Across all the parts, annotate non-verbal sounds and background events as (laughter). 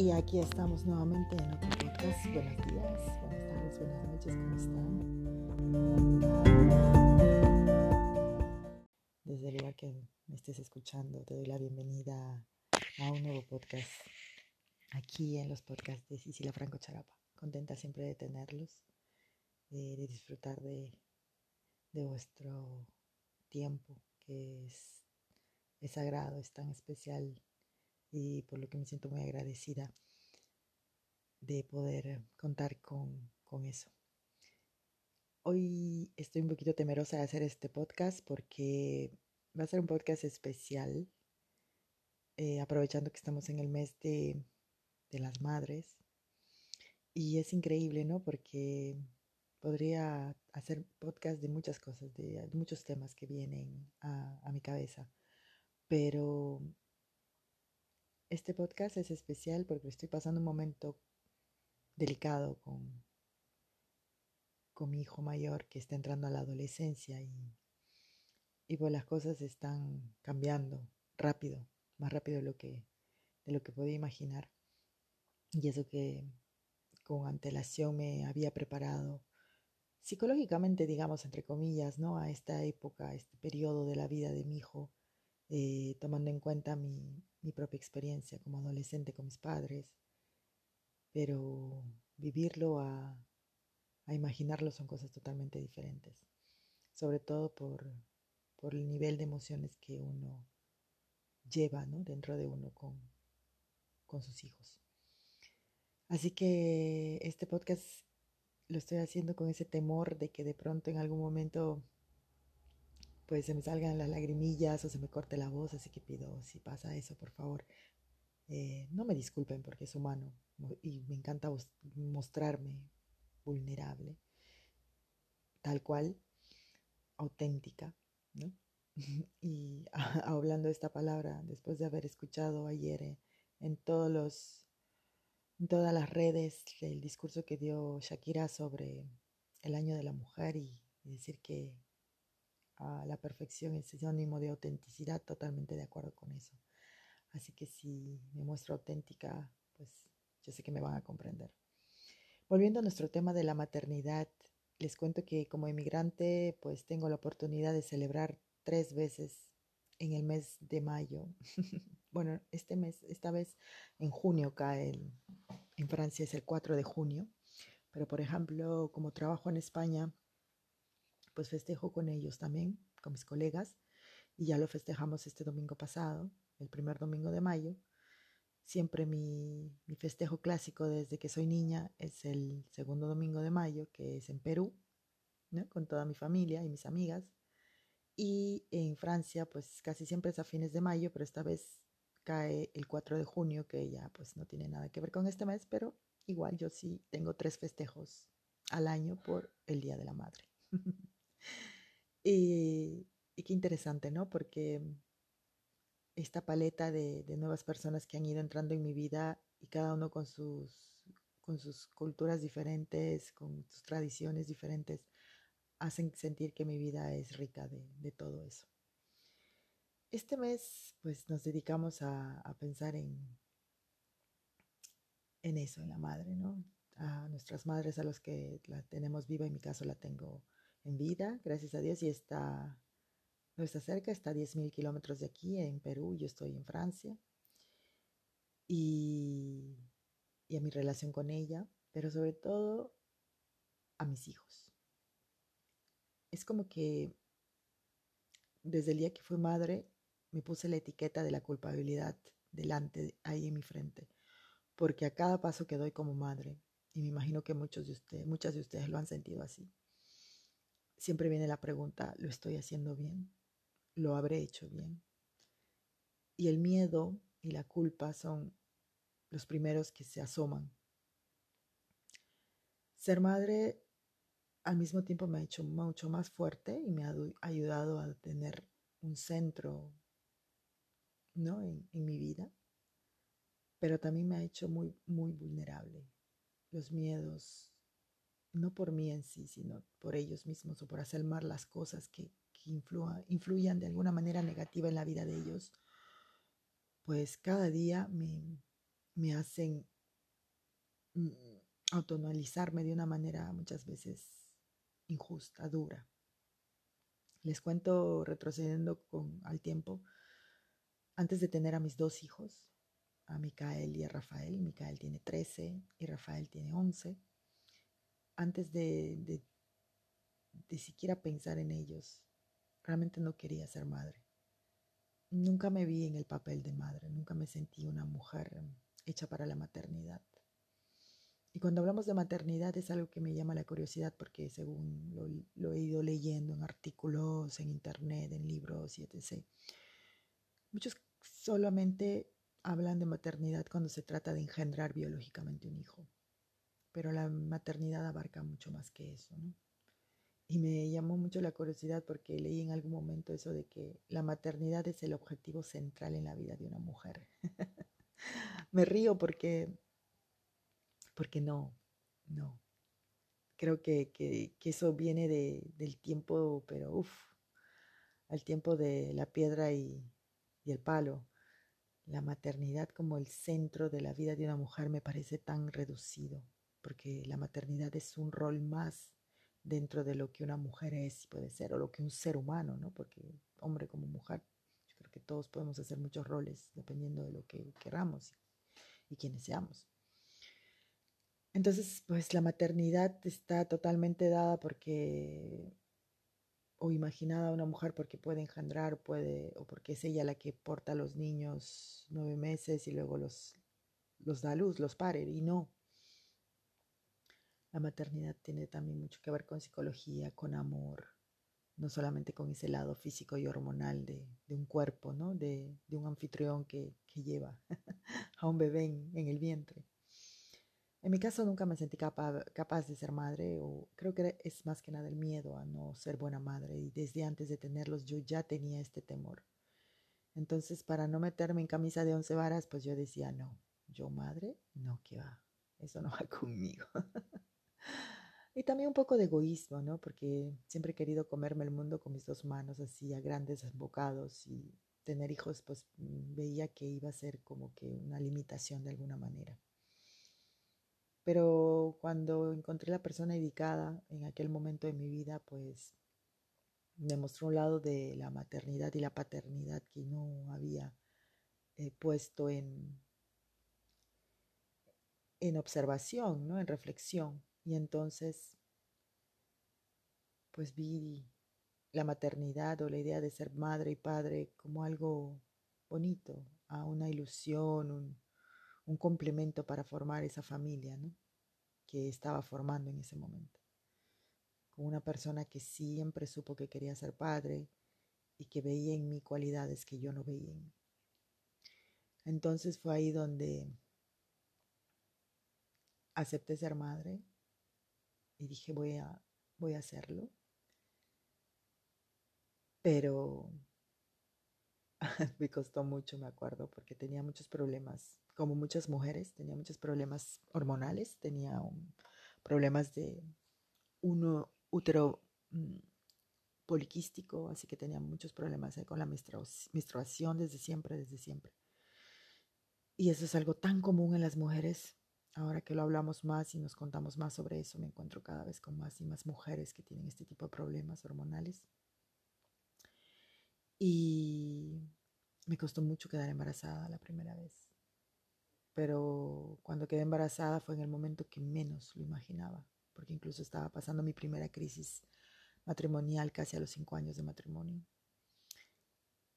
Y aquí estamos nuevamente en otro podcast. Buenos días, buenas tardes, buenas noches, ¿cómo están? Desde el lugar que me estés escuchando, te doy la bienvenida a un nuevo podcast aquí en los podcasts de Sicilia Franco Charapa. Contenta siempre de tenerlos, de disfrutar de, de vuestro tiempo, que es, es sagrado, es tan especial y por lo que me siento muy agradecida de poder contar con, con eso. Hoy estoy un poquito temerosa de hacer este podcast porque va a ser un podcast especial, eh, aprovechando que estamos en el mes de, de las madres. Y es increíble, ¿no? Porque podría hacer podcast de muchas cosas, de muchos temas que vienen a, a mi cabeza. Pero este podcast es especial porque estoy pasando un momento delicado con, con mi hijo mayor que está entrando a la adolescencia y, y pues las cosas están cambiando rápido, más rápido de lo que, de lo que podía imaginar. Y eso que con antelación me había preparado psicológicamente, digamos, entre comillas, ¿no? A esta época, a este periodo de la vida de mi hijo, eh, tomando en cuenta mi, mi propia experiencia como adolescente con mis padres, pero vivirlo a, imaginarlo son cosas totalmente diferentes, sobre todo por, por el nivel de emociones que uno lleva ¿no? dentro de uno con, con sus hijos. Así que este podcast lo estoy haciendo con ese temor de que de pronto en algún momento pues se me salgan las lagrimillas o se me corte la voz, así que pido, si pasa eso, por favor, eh, no me disculpen porque es humano y me encanta mostrarme vulnerable, tal cual, auténtica, ¿no? (laughs) y (laughs) hablando de esta palabra, después de haber escuchado ayer eh, en todos los, en todas las redes el discurso que dio Shakira sobre el año de la mujer y decir que la perfección es sinónimo de autenticidad, totalmente de acuerdo con eso. Así que si me muestro auténtica, pues yo sé que me van a comprender. Volviendo a nuestro tema de la maternidad, les cuento que como inmigrante, pues tengo la oportunidad de celebrar tres veces en el mes de mayo. (laughs) bueno, este mes, esta vez en junio cae, en Francia es el 4 de junio, pero por ejemplo, como trabajo en España, pues festejo con ellos también, con mis colegas, y ya lo festejamos este domingo pasado, el primer domingo de mayo. Siempre mi, festejo clásico desde que soy niña es el segundo domingo de mayo, que es en Perú, con toda mi familia y mis amigas. Y en Francia, pues casi siempre es a fines de mayo, pero esta vez cae el 4 de junio, que ya pues no tiene nada que ver con este mes, pero igual yo sí tengo tres festejos al año por el Día de la Madre. (laughs) y, qué interesante, ¿no? Porque esta paleta de, nuevas personas que han ido entrando en mi vida y cada uno con sus, culturas diferentes, con sus tradiciones diferentes, hacen sentir que mi vida es rica de, todo eso. Este mes, pues nos dedicamos a, a, pensar en, en eso, en la madre, ¿no? A nuestras madres, a los que la tenemos viva, en mi caso la tengo en vida, gracias a Dios, y está, no cerca, está a 10.000 kilómetros de aquí, en Perú, yo estoy en Francia, y, y a mi relación con ella, pero sobre todo a mis hijos. Es como que desde el día que fui madre, me puse la etiqueta de la culpabilidad delante, ahí en mi frente, porque a cada paso que doy como madre, y me imagino que muchos de muchas de ustedes lo han sentido así, siempre viene la pregunta, ¿lo estoy haciendo bien? ¿Lo habré hecho bien? Y el miedo y la culpa son los primeros que se asoman. Ser madre al mismo tiempo me ha hecho mucho más fuerte y me ha ayudado a tener un centro ¿no? en, mi vida, pero también me ha hecho muy, muy vulnerable. Los miedos, no por mí en sí, sino por ellos mismos o por hacer mal las cosas que, que influyan de alguna manera negativa en la vida de ellos, pues cada día me, me hacen mm, autoanalizarme de una manera muchas veces injusta, dura. Les cuento retrocediendo con, al tiempo, antes de tener a mis dos hijos, a Micael y a Rafael, Micael tiene 13 y Rafael tiene 11, antes de, de, siquiera pensar en ellos, realmente no quería ser madre. Nunca me vi en el papel de madre, nunca me sentí una mujer hecha para la maternidad. Y cuando hablamos de maternidad es algo que me llama la curiosidad porque según lo, lo, he ido leyendo en artículos, en internet, en libros y etc. Muchos solamente hablan de maternidad cuando se trata de engendrar biológicamente un hijo, pero la maternidad abarca mucho más que eso, ¿no? Y me llamó mucho la curiosidad porque leí en algún momento eso de que la maternidad es el objetivo central en la vida de una mujer. (laughs) me río porque porque no, no. Creo que, que, eso viene de, del tiempo, pero uff, al tiempo de la piedra y, y el palo. La maternidad como el centro de la vida de una mujer me parece tan reducido, porque la maternidad es un rol más dentro de lo que una mujer es y puede ser, o lo que un ser humano, ¿no? Porque hombre como mujer, yo creo que todos podemos hacer muchos roles dependiendo de lo que queramos y, y quienes seamos. Entonces, pues la maternidad está totalmente dada porque, o imaginada a una mujer porque puede engendrar, puede, o porque es ella la que porta a los niños nueve meses y luego los, los da a luz, los pare, y no. La maternidad tiene también mucho que ver con psicología, con amor, no solamente con ese lado físico y hormonal de, de un cuerpo, ¿no? De, de un anfitrión que, que lleva (laughs) a un bebé en, en el vientre. En mi caso nunca me sentí capaz, capaz, de ser madre o creo que es más que nada el miedo a no ser buena madre y desde antes de tenerlos yo ya tenía este temor. Entonces para no meterme en camisa de once varas pues yo decía no, yo madre, no, que va, eso no va (laughs) conmigo. Y también un poco de egoísmo, ¿no? Porque siempre he querido comerme el mundo con mis dos manos así a grandes bocados y tener hijos pues mm, veía que iba a ser como que una limitación de alguna manera. Pero cuando encontré la persona indicada en aquel momento de mi vida, pues me mostró un lado de la maternidad y la paternidad que no había eh, puesto en, en observación, ¿no? en reflexión. Y entonces, pues vi la maternidad o la idea de ser madre y padre como algo bonito, a una ilusión, un, un complemento para formar esa familia que estaba formando en ese momento. Con una persona que siempre supo que quería ser padre y que veía en mí cualidades que yo no veía en mí. Entonces fue ahí donde acepté ser madre y dije voy a, voy a hacerlo. Pero (laughs) me costó mucho, me acuerdo, porque tenía muchos problemas como muchas mujeres, tenía muchos problemas hormonales, tenía problemas de un útero um, poliquístico, así que tenía muchos problemas con la menstruación desde siempre, desde siempre. Y eso es algo tan común en las mujeres. Ahora que lo hablamos más y nos contamos más sobre eso, me encuentro cada vez con más y más mujeres que tienen este tipo de problemas hormonales. Y me costó mucho quedar embarazada la primera vez pero cuando quedé embarazada fue en el momento que menos lo imaginaba, porque incluso estaba pasando mi primera crisis matrimonial casi a los cinco años de matrimonio.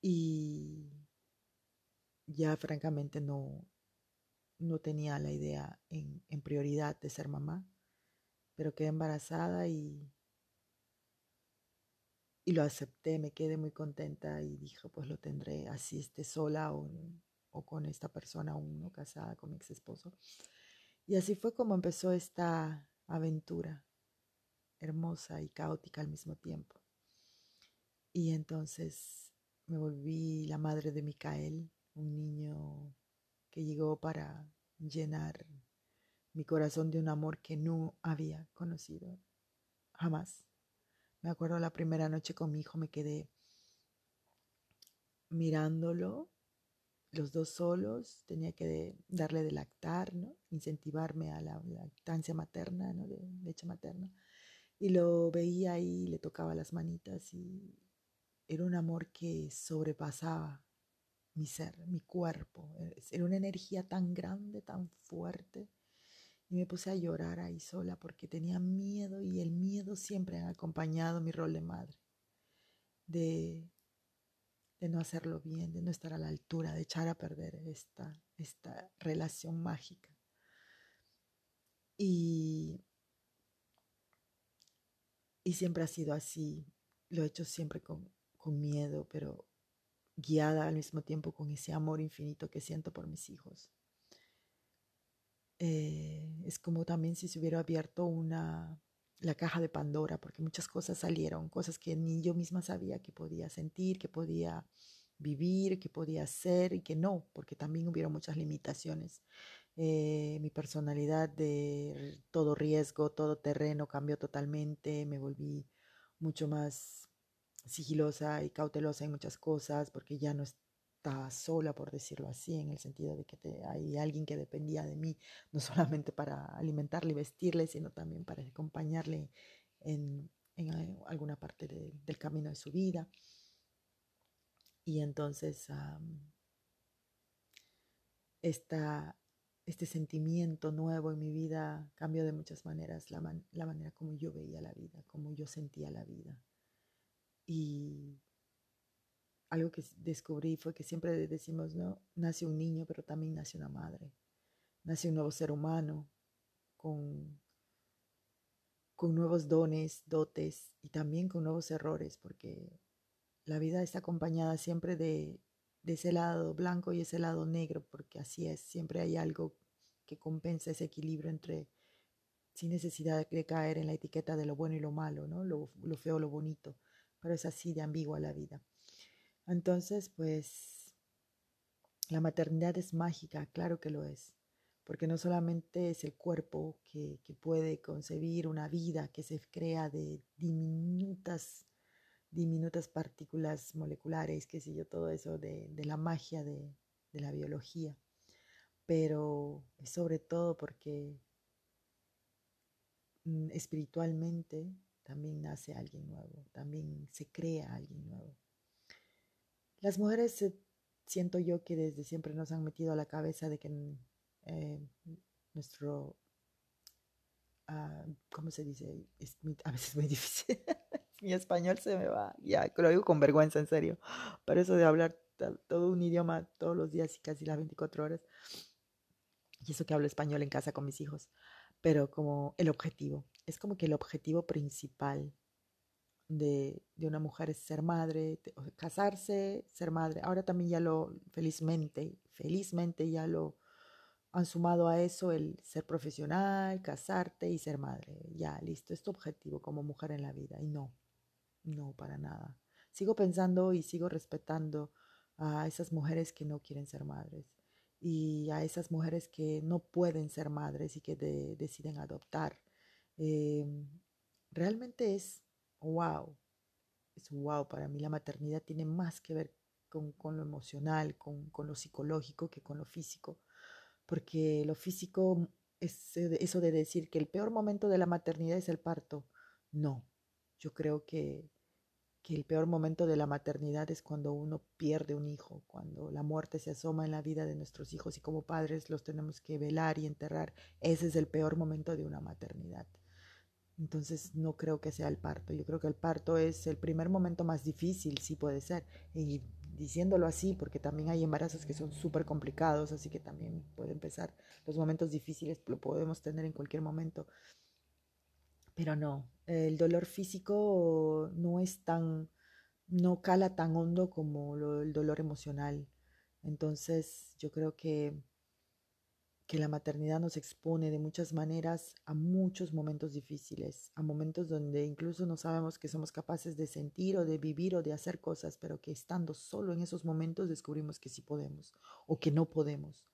Y ya francamente no, no tenía la idea en, prioridad de ser mamá, pero quedé embarazada y, y lo acepté, me quedé muy contenta y dije, pues lo tendré así esté sola o o con esta persona uno casada con mi ex esposo. Y así fue como empezó esta aventura hermosa y caótica al mismo tiempo. Y entonces me volví la madre de Micael, un niño que llegó para llenar mi corazón de un amor que no había conocido jamás. Me acuerdo la primera noche con mi hijo me quedé mirándolo los dos solos, tenía que darle de lactar, ¿no? incentivarme a la lactancia materna, ¿no? de leche materna. Y lo veía ahí, le tocaba las manitas y era un amor que sobrepasaba mi ser, mi cuerpo. Era una energía tan grande, tan fuerte. Y me puse a llorar ahí sola porque tenía miedo y el miedo siempre ha acompañado mi rol de madre. De, de no hacerlo bien, de no estar a la altura, de echar a perder esta, esta relación mágica. Y, y siempre ha sido así. Lo he hecho siempre con, con miedo, pero guiada al mismo tiempo con ese amor infinito que siento por mis hijos. Eh, es como también si se hubiera abierto una, la caja de Pandora, porque muchas cosas salieron, cosas que ni yo misma sabía que podía sentir, que podía vivir, que podía ser y que no, porque también hubieron muchas limitaciones. Eh, mi personalidad de todo riesgo, todo terreno cambió totalmente, me volví mucho más sigilosa y cautelosa en muchas cosas porque ya no estaba sola, por decirlo así, en el sentido de que hay alguien que dependía de mí, (laughs) no solamente para alimentarle y vestirle, sino también para acompañarle en, en alguna parte del camino de su vida. Y entonces este sentimiento nuevo en mi vida cambió de muchas maneras la, la manera como yo veía la vida, como yo sentía la vida. Y algo que descubrí fue que siempre decimos, ¿no? Nace un niño, pero también nace una madre. Nace un nuevo ser humano con, con nuevos dones, dotes y también con nuevos errores, porque la vida está acompañada siempre de, ese lado blanco y ese lado negro, porque así es, siempre hay algo que compensa ese equilibrio entre, sin necesidad de caer en la etiqueta de lo bueno y lo malo, ¿no? Lo, lo feo, lo bonito pero es así de ambigua la vida. Entonces, pues, la maternidad es mágica, claro que lo es, porque no solamente es el cuerpo que, puede concebir una vida que se crea de diminutas, diminutas partículas moleculares, qué sé yo, todo eso de, la magia de, de la biología, pero sobre todo porque mm, espiritualmente también nace alguien nuevo, también se crea alguien nuevo. Las mujeres eh, siento yo que desde siempre nos han metido a la cabeza de que eh, nuestro, ah, ¿cómo se dice? a veces es muy (laughs) difícil. Mi español se me va, ya, lo digo con vergüenza, en serio. Pero eso de hablar todo un idioma todos los días y casi las 24 horas. Y eso que hablo español en casa con mis hijos pero como el objetivo. Es como que el objetivo principal de, una mujer es ser madre, casarse, ser madre. Ahora también ya lo, felizmente, felizmente ya lo han sumado a eso el ser profesional, casarte y ser madre. Ya, listo, es tu objetivo como mujer en la vida. Y no, no, para nada. Sigo pensando y sigo respetando a esas mujeres que no quieren ser madres y a esas mujeres que no pueden ser madres y que deciden adoptar. Em, realmente es wow, es wow para mí. La maternidad tiene más que ver con, lo emocional, con, lo psicológico que con lo físico, porque lo físico es eso de decir que el peor momento de la maternidad es el parto. No, yo creo que que el peor momento de la maternidad es cuando uno pierde un hijo, cuando la muerte se asoma en la vida de nuestros hijos y como padres los tenemos que velar y enterrar. Ese es el peor momento de una maternidad. Entonces no creo que sea el parto. Yo creo que el parto es el primer momento más difícil, sí puede ser. Y diciéndolo así, porque también hay embarazos que son súper complicados, así que también puede empezar. Los momentos difíciles lo podemos tener en cualquier momento. Pero no, el dolor físico no es tan, no cala tan hondo como el dolor emocional. Entonces yo creo que, que la maternidad nos expone de muchas maneras a muchos momentos difíciles, a momentos donde incluso no sabemos que somos capaces de sentir o de vivir o de hacer cosas, pero que estando solo en esos momentos descubrimos que sí podemos o que no podemos.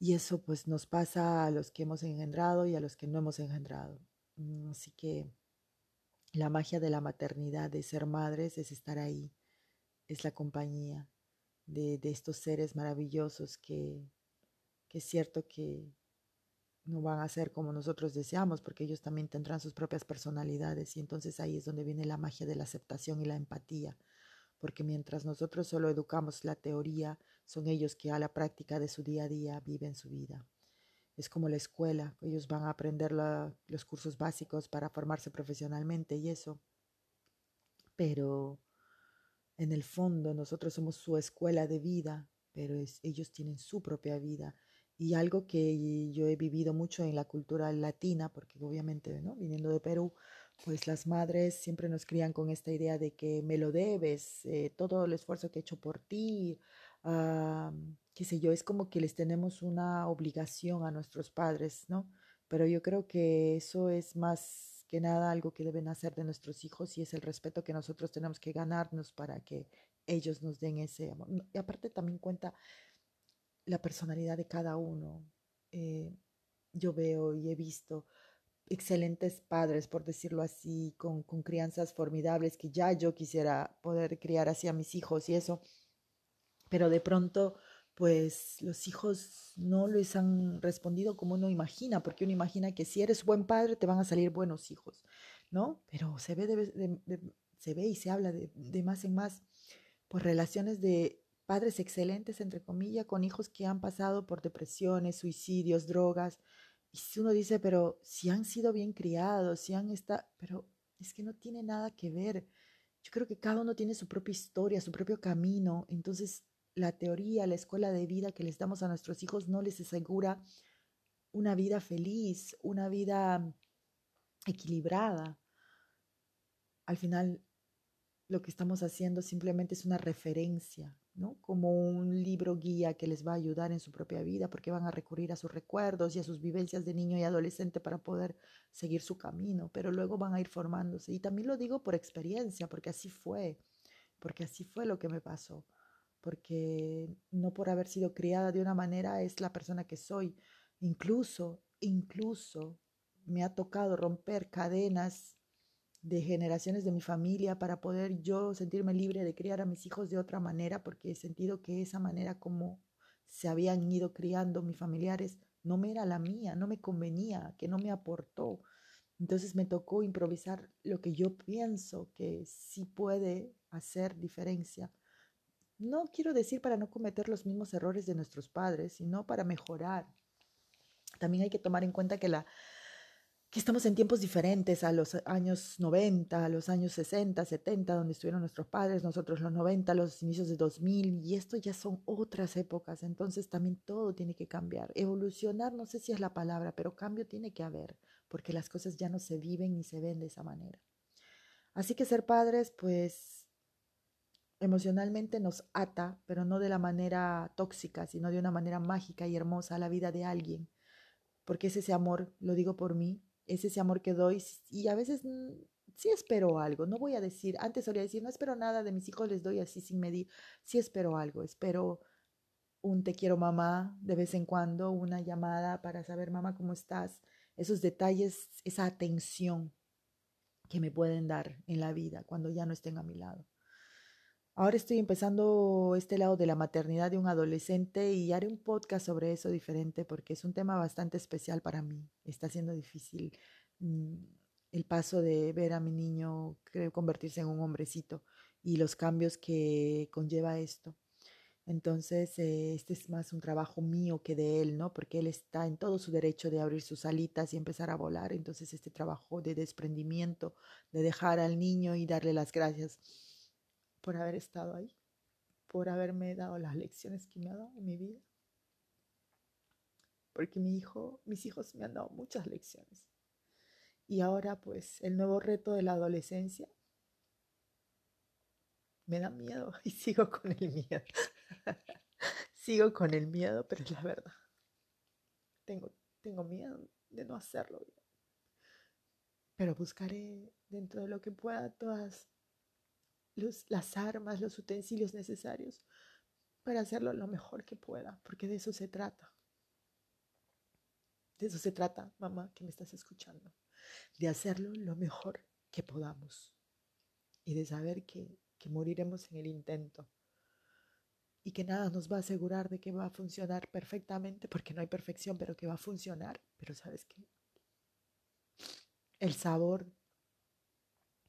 Y eso pues nos pasa a los que hemos engendrado y a los que no hemos engendrado. Mm, así que la magia de la maternidad, de ser madres, es estar ahí, es la compañía, de, de estos seres maravillosos que, que es cierto que no van a ser como nosotros deseamos, porque ellos también tendrán sus propias personalidades y entonces ahí es donde viene la magia de la aceptación y la empatía, porque mientras nosotros solo educamos la teoría, son ellos que a la práctica de su día a día viven su vida. Es como la escuela, ellos van a aprender los cursos básicos para formarse profesionalmente y eso, pero en el fondo nosotros somos su escuela de vida, pero ellos tienen su propia vida y algo que yo he vivido mucho en la cultura latina, porque obviamente, ¿no? Viniendo de Perú, pues las madres siempre nos crían con esta idea de que me lo debes, eh, todo el esfuerzo que he hecho por ti, uh, qué sé yo, es como que les tenemos una obligación a nuestros padres, ¿no? Pero yo creo que eso es más que nada algo que deben hacer de nuestros hijos y es el respeto que nosotros tenemos que ganarnos para que ellos nos den ese amor. Y aparte también cuenta la personalidad de cada uno. Eh, yo veo y he visto excelentes padres, por decirlo así, con, con, crianzas formidables que ya yo quisiera poder criar así a mis hijos y eso. Pero de pronto, pues los hijos no les han respondido como uno imagina, porque uno imagina que si eres buen padre te van a salir buenos hijos, ¿no? Pero se ve, de, se ve y se habla de más en más, pues relaciones de padres excelentes, entre comillas, con hijos que han pasado por depresiones, suicidios, drogas. Y si uno dice, pero si han sido bien criados, si han estado, pero es que no tiene nada que ver. Yo creo que cada uno tiene su propia historia, su propio camino. Entonces, la teoría, la escuela de vida que les damos a nuestros hijos no les asegura una vida feliz, una vida equilibrada. Al final, lo que estamos haciendo simplemente es una referencia, ¿no? Como un libro guía que les va a ayudar en su propia vida, porque van a recurrir a sus recuerdos y a sus vivencias de niño y adolescente para poder seguir su camino, pero luego van a ir formándose. Y también lo digo por experiencia, porque así fue, porque así fue lo que me pasó, porque no por haber sido criada de una manera es la persona que soy. Incluso, incluso me ha tocado romper cadenas de generaciones de mi familia para poder yo sentirme libre de criar a mis hijos de otra manera, porque he sentido que esa manera como se habían ido criando mis familiares no me era la mía, no me convenía, que no me aportó. Entonces me tocó improvisar lo que yo pienso que sí puede hacer diferencia. No quiero decir para no cometer los mismos errores de nuestros padres, sino para mejorar. También hay que tomar en cuenta que la que estamos en tiempos diferentes a los años 90, a los años 60, 70, donde estuvieron nuestros padres, nosotros los 90, los inicios de 2000, y esto ya son otras épocas, entonces también todo tiene que cambiar. Evolucionar, no sé si es la palabra, pero cambio tiene que haber, porque las cosas ya no se viven ni se ven de esa manera. Así que ser padres, pues emocionalmente nos ata, pero no de la manera tóxica, sino de una manera mágica y hermosa a la vida de alguien, porque es ese amor, lo digo por mí, es ese amor que doy y a veces mm, sí espero algo, no voy a decir, antes solía decir, no espero nada de mis hijos, les doy así sin medir, sí espero algo, espero un te quiero mamá de vez en cuando, una llamada para saber mamá cómo estás, esos detalles, esa atención que me pueden dar en la vida cuando ya no estén a mi lado. Ahora estoy empezando este lado de la maternidad de un adolescente y haré un podcast sobre eso diferente porque es un tema bastante especial para mí. Está siendo difícil mm, el paso de ver a mi niño convertirse en un hombrecito y los cambios que conlleva esto. Entonces, eh, este es más un trabajo mío que de él, ¿no? Porque él está en todo su derecho de abrir sus alitas y empezar a volar. Entonces, este trabajo de desprendimiento, de dejar al niño y darle las gracias por haber estado ahí, por haberme dado las lecciones que me ha dado en mi vida. Porque mi hijo, mis hijos me han dado muchas lecciones. Y ahora pues el nuevo reto de la adolescencia me da miedo (laughs) y sigo con el miedo. (laughs) sigo con el miedo, pero es la verdad. Tengo, tengo miedo de no hacerlo Pero buscaré dentro de lo que pueda todas las armas, los utensilios necesarios para hacerlo lo mejor que pueda, porque de eso se trata. De eso se trata, mamá, que me estás escuchando. De hacerlo lo mejor que podamos. Y de saber que, que moriremos en el intento. Y que nada nos va a asegurar de que va a funcionar perfectamente, porque no hay perfección, pero que va a funcionar. Pero sabes qué? El sabor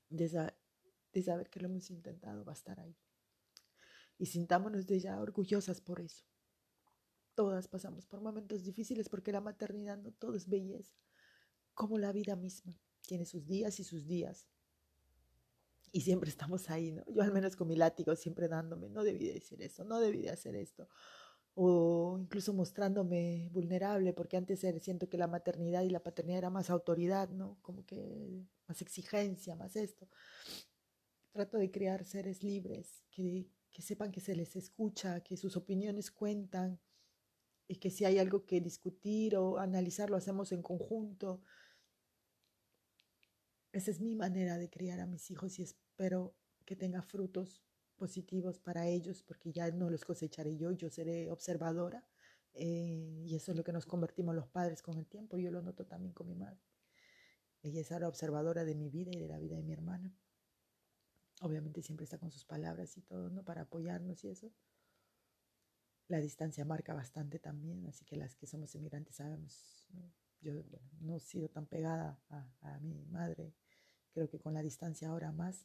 de, de saber que lo hemos intentado va a estar ahí. Y sintámonos de ya orgullosas por eso. Todas pasamos por momentos difíciles porque la maternidad no todo es belleza, como la vida misma. Tiene sus días y sus días. Y siempre estamos ahí, ¿no? Yo al menos con mi látigo siempre dándome, no debí decir eso, no debí de hacer esto. O incluso mostrándome vulnerable, porque antes siento que la maternidad y la paternidad era más autoridad, ¿no? Como que más exigencia, más esto. Trato de crear seres libres, que, que sepan que se les escucha, que sus opiniones cuentan, y que si hay algo que discutir o analizar lo hacemos en conjunto. Esa es mi manera de criar a mis hijos y espero que tenga frutos positivos para ellos porque ya no los cosecharé yo, yo seré observadora eh, y eso es lo que nos convertimos los padres con el tiempo. Yo lo noto también con mi madre. Ella es ahora observadora de mi vida y de la vida de mi hermana. Obviamente siempre está con sus palabras y todo, ¿no? Para apoyarnos y eso. La distancia marca bastante también, así que las que somos inmigrantes sabemos, yo no he sido tan pegada a, mi madre, creo que con la distancia ahora más,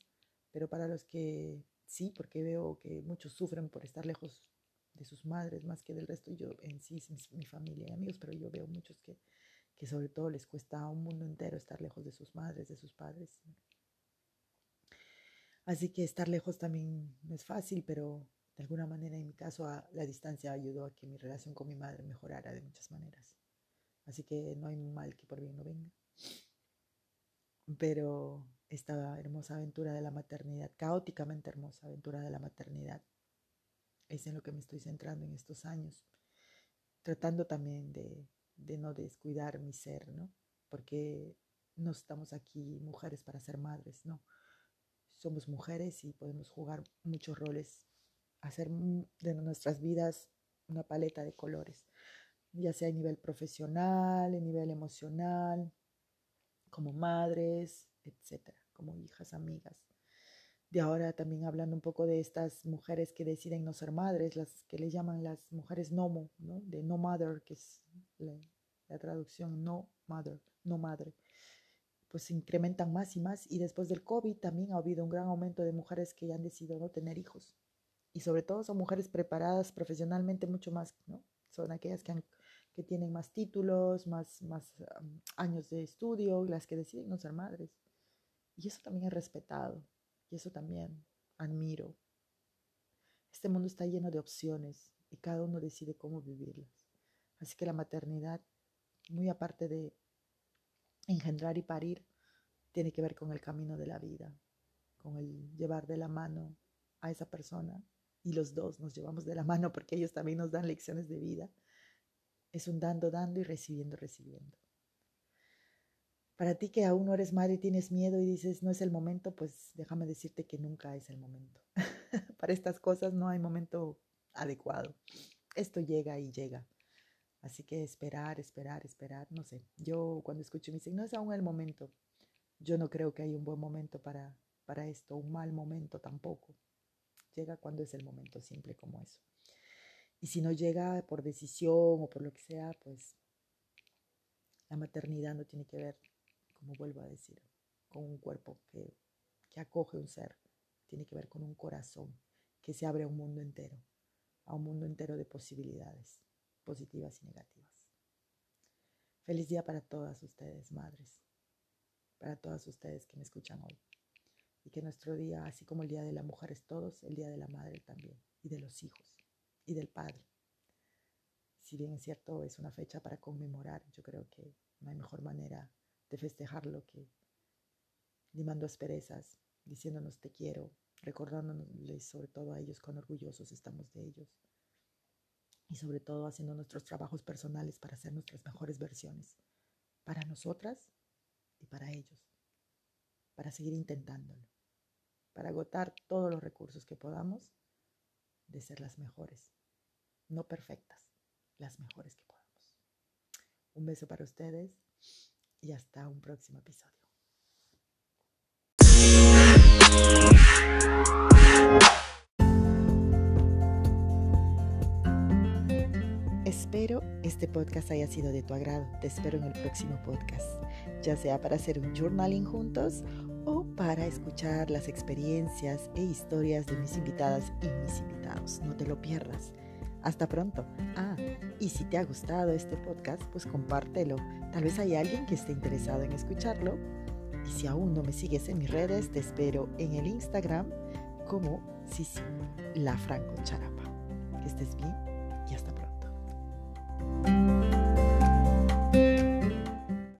pero para los que sí, porque veo que muchos sufren por estar lejos de sus madres más que del resto, yo en sí, mi, familia y amigos, pero yo veo muchos que, que sobre todo les cuesta a un mundo entero estar lejos de sus madres, de sus padres. Así que estar lejos también no es fácil, pero de alguna manera en mi caso la distancia ayudó a que mi relación con mi madre mejorara de muchas maneras. Así que no hay mal que por bien no venga. Pero esta hermosa aventura de la maternidad, caóticamente hermosa aventura de la maternidad, es en lo que me estoy centrando en estos años, tratando también de, de no descuidar mi ser, ¿no? Porque no estamos aquí mujeres para ser madres, no. Somos mujeres y podemos jugar muchos roles hacer de nuestras vidas una paleta de colores, ya sea a nivel profesional, a nivel emocional, como madres, etcétera, como hijas, amigas. De ahora también hablando un poco de estas mujeres que deciden no ser madres, las que le llaman las mujeres nomo, ¿no? de no mother, que es la, la traducción no mother, no madre pues se incrementan más y más. Y después del COVID también ha habido un gran aumento de mujeres que ya han decidido no tener hijos y sobre todo son mujeres preparadas profesionalmente mucho más, ¿no? Son aquellas que, que tienen más títulos, más, más años de estudio, las que deciden no ser madres. Y eso también es respetado, y eso también admiro. Este mundo está lleno de opciones y cada uno decide cómo vivirlas. Así que la maternidad, muy aparte de engendrar y parir, tiene que ver con el camino de la vida, con el llevar de la mano a esa persona y los dos nos llevamos de la mano porque ellos también nos dan lecciones de vida. Es un dando, dando y recibiendo, recibiendo. Para ti que aún no eres madre y tienes miedo y dices no es el momento, pues déjame decirte que nunca es el momento. (laughs) Para estas cosas no hay momento adecuado. Esto llega y llega. Así que esperar, esperar, esperar, no sé. Yo cuando escucho me dicen, no es aún el momento. Yo no creo que hay un buen momento para, para esto, un mal momento tampoco llega cuando es el momento simple como eso. Y si no llega por decisión o por lo que sea, pues la maternidad no tiene que ver, como vuelvo a decir, con un cuerpo que, que acoge un ser, tiene que ver con un corazón que se abre a un mundo entero, a un mundo entero de posibilidades, positivas y negativas. Feliz día para todas ustedes, madres, para todas ustedes que me escuchan hoy y que nuestro día, así como el Día de la Mujer es todos, el Día de la Madre también, y de los hijos, y del Padre. Si bien es cierto, es una fecha para conmemorar, yo creo que no hay mejor manera de festejarlo que limando asperezas, diciéndonos te quiero, recordándoles sobre todo a ellos cuán orgullosos estamos de ellos y sobre todo haciendo nuestros trabajos personales para ser nuestras mejores versiones, para nosotras y para ellos para seguir intentándolo, para agotar todos los recursos que podamos de ser las mejores, no perfectas, las mejores que podamos. Un beso para ustedes y hasta un próximo episodio. Espero este podcast haya sido de tu agrado. Te espero en el próximo podcast, ya sea para hacer un journaling juntos o para escuchar las experiencias e historias de mis invitadas y mis invitados. No te lo pierdas. Hasta pronto. Ah, y si te ha gustado este podcast, pues compártelo. Tal vez hay alguien que esté interesado en escucharlo. Y si aún no me sigues en mis redes, te espero en el Instagram como Sisi La Franco Charapa. Que estés bien.